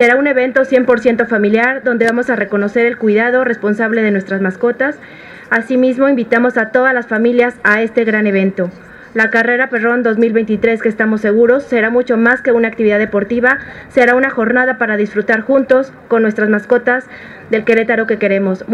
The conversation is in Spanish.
Será un evento 100% familiar donde vamos a reconocer el cuidado responsable de nuestras mascotas. Asimismo, invitamos a todas las familias a este gran evento. La carrera Perrón 2023, que estamos seguros, será mucho más que una actividad deportiva, será una jornada para disfrutar juntos con nuestras mascotas del Querétaro que queremos.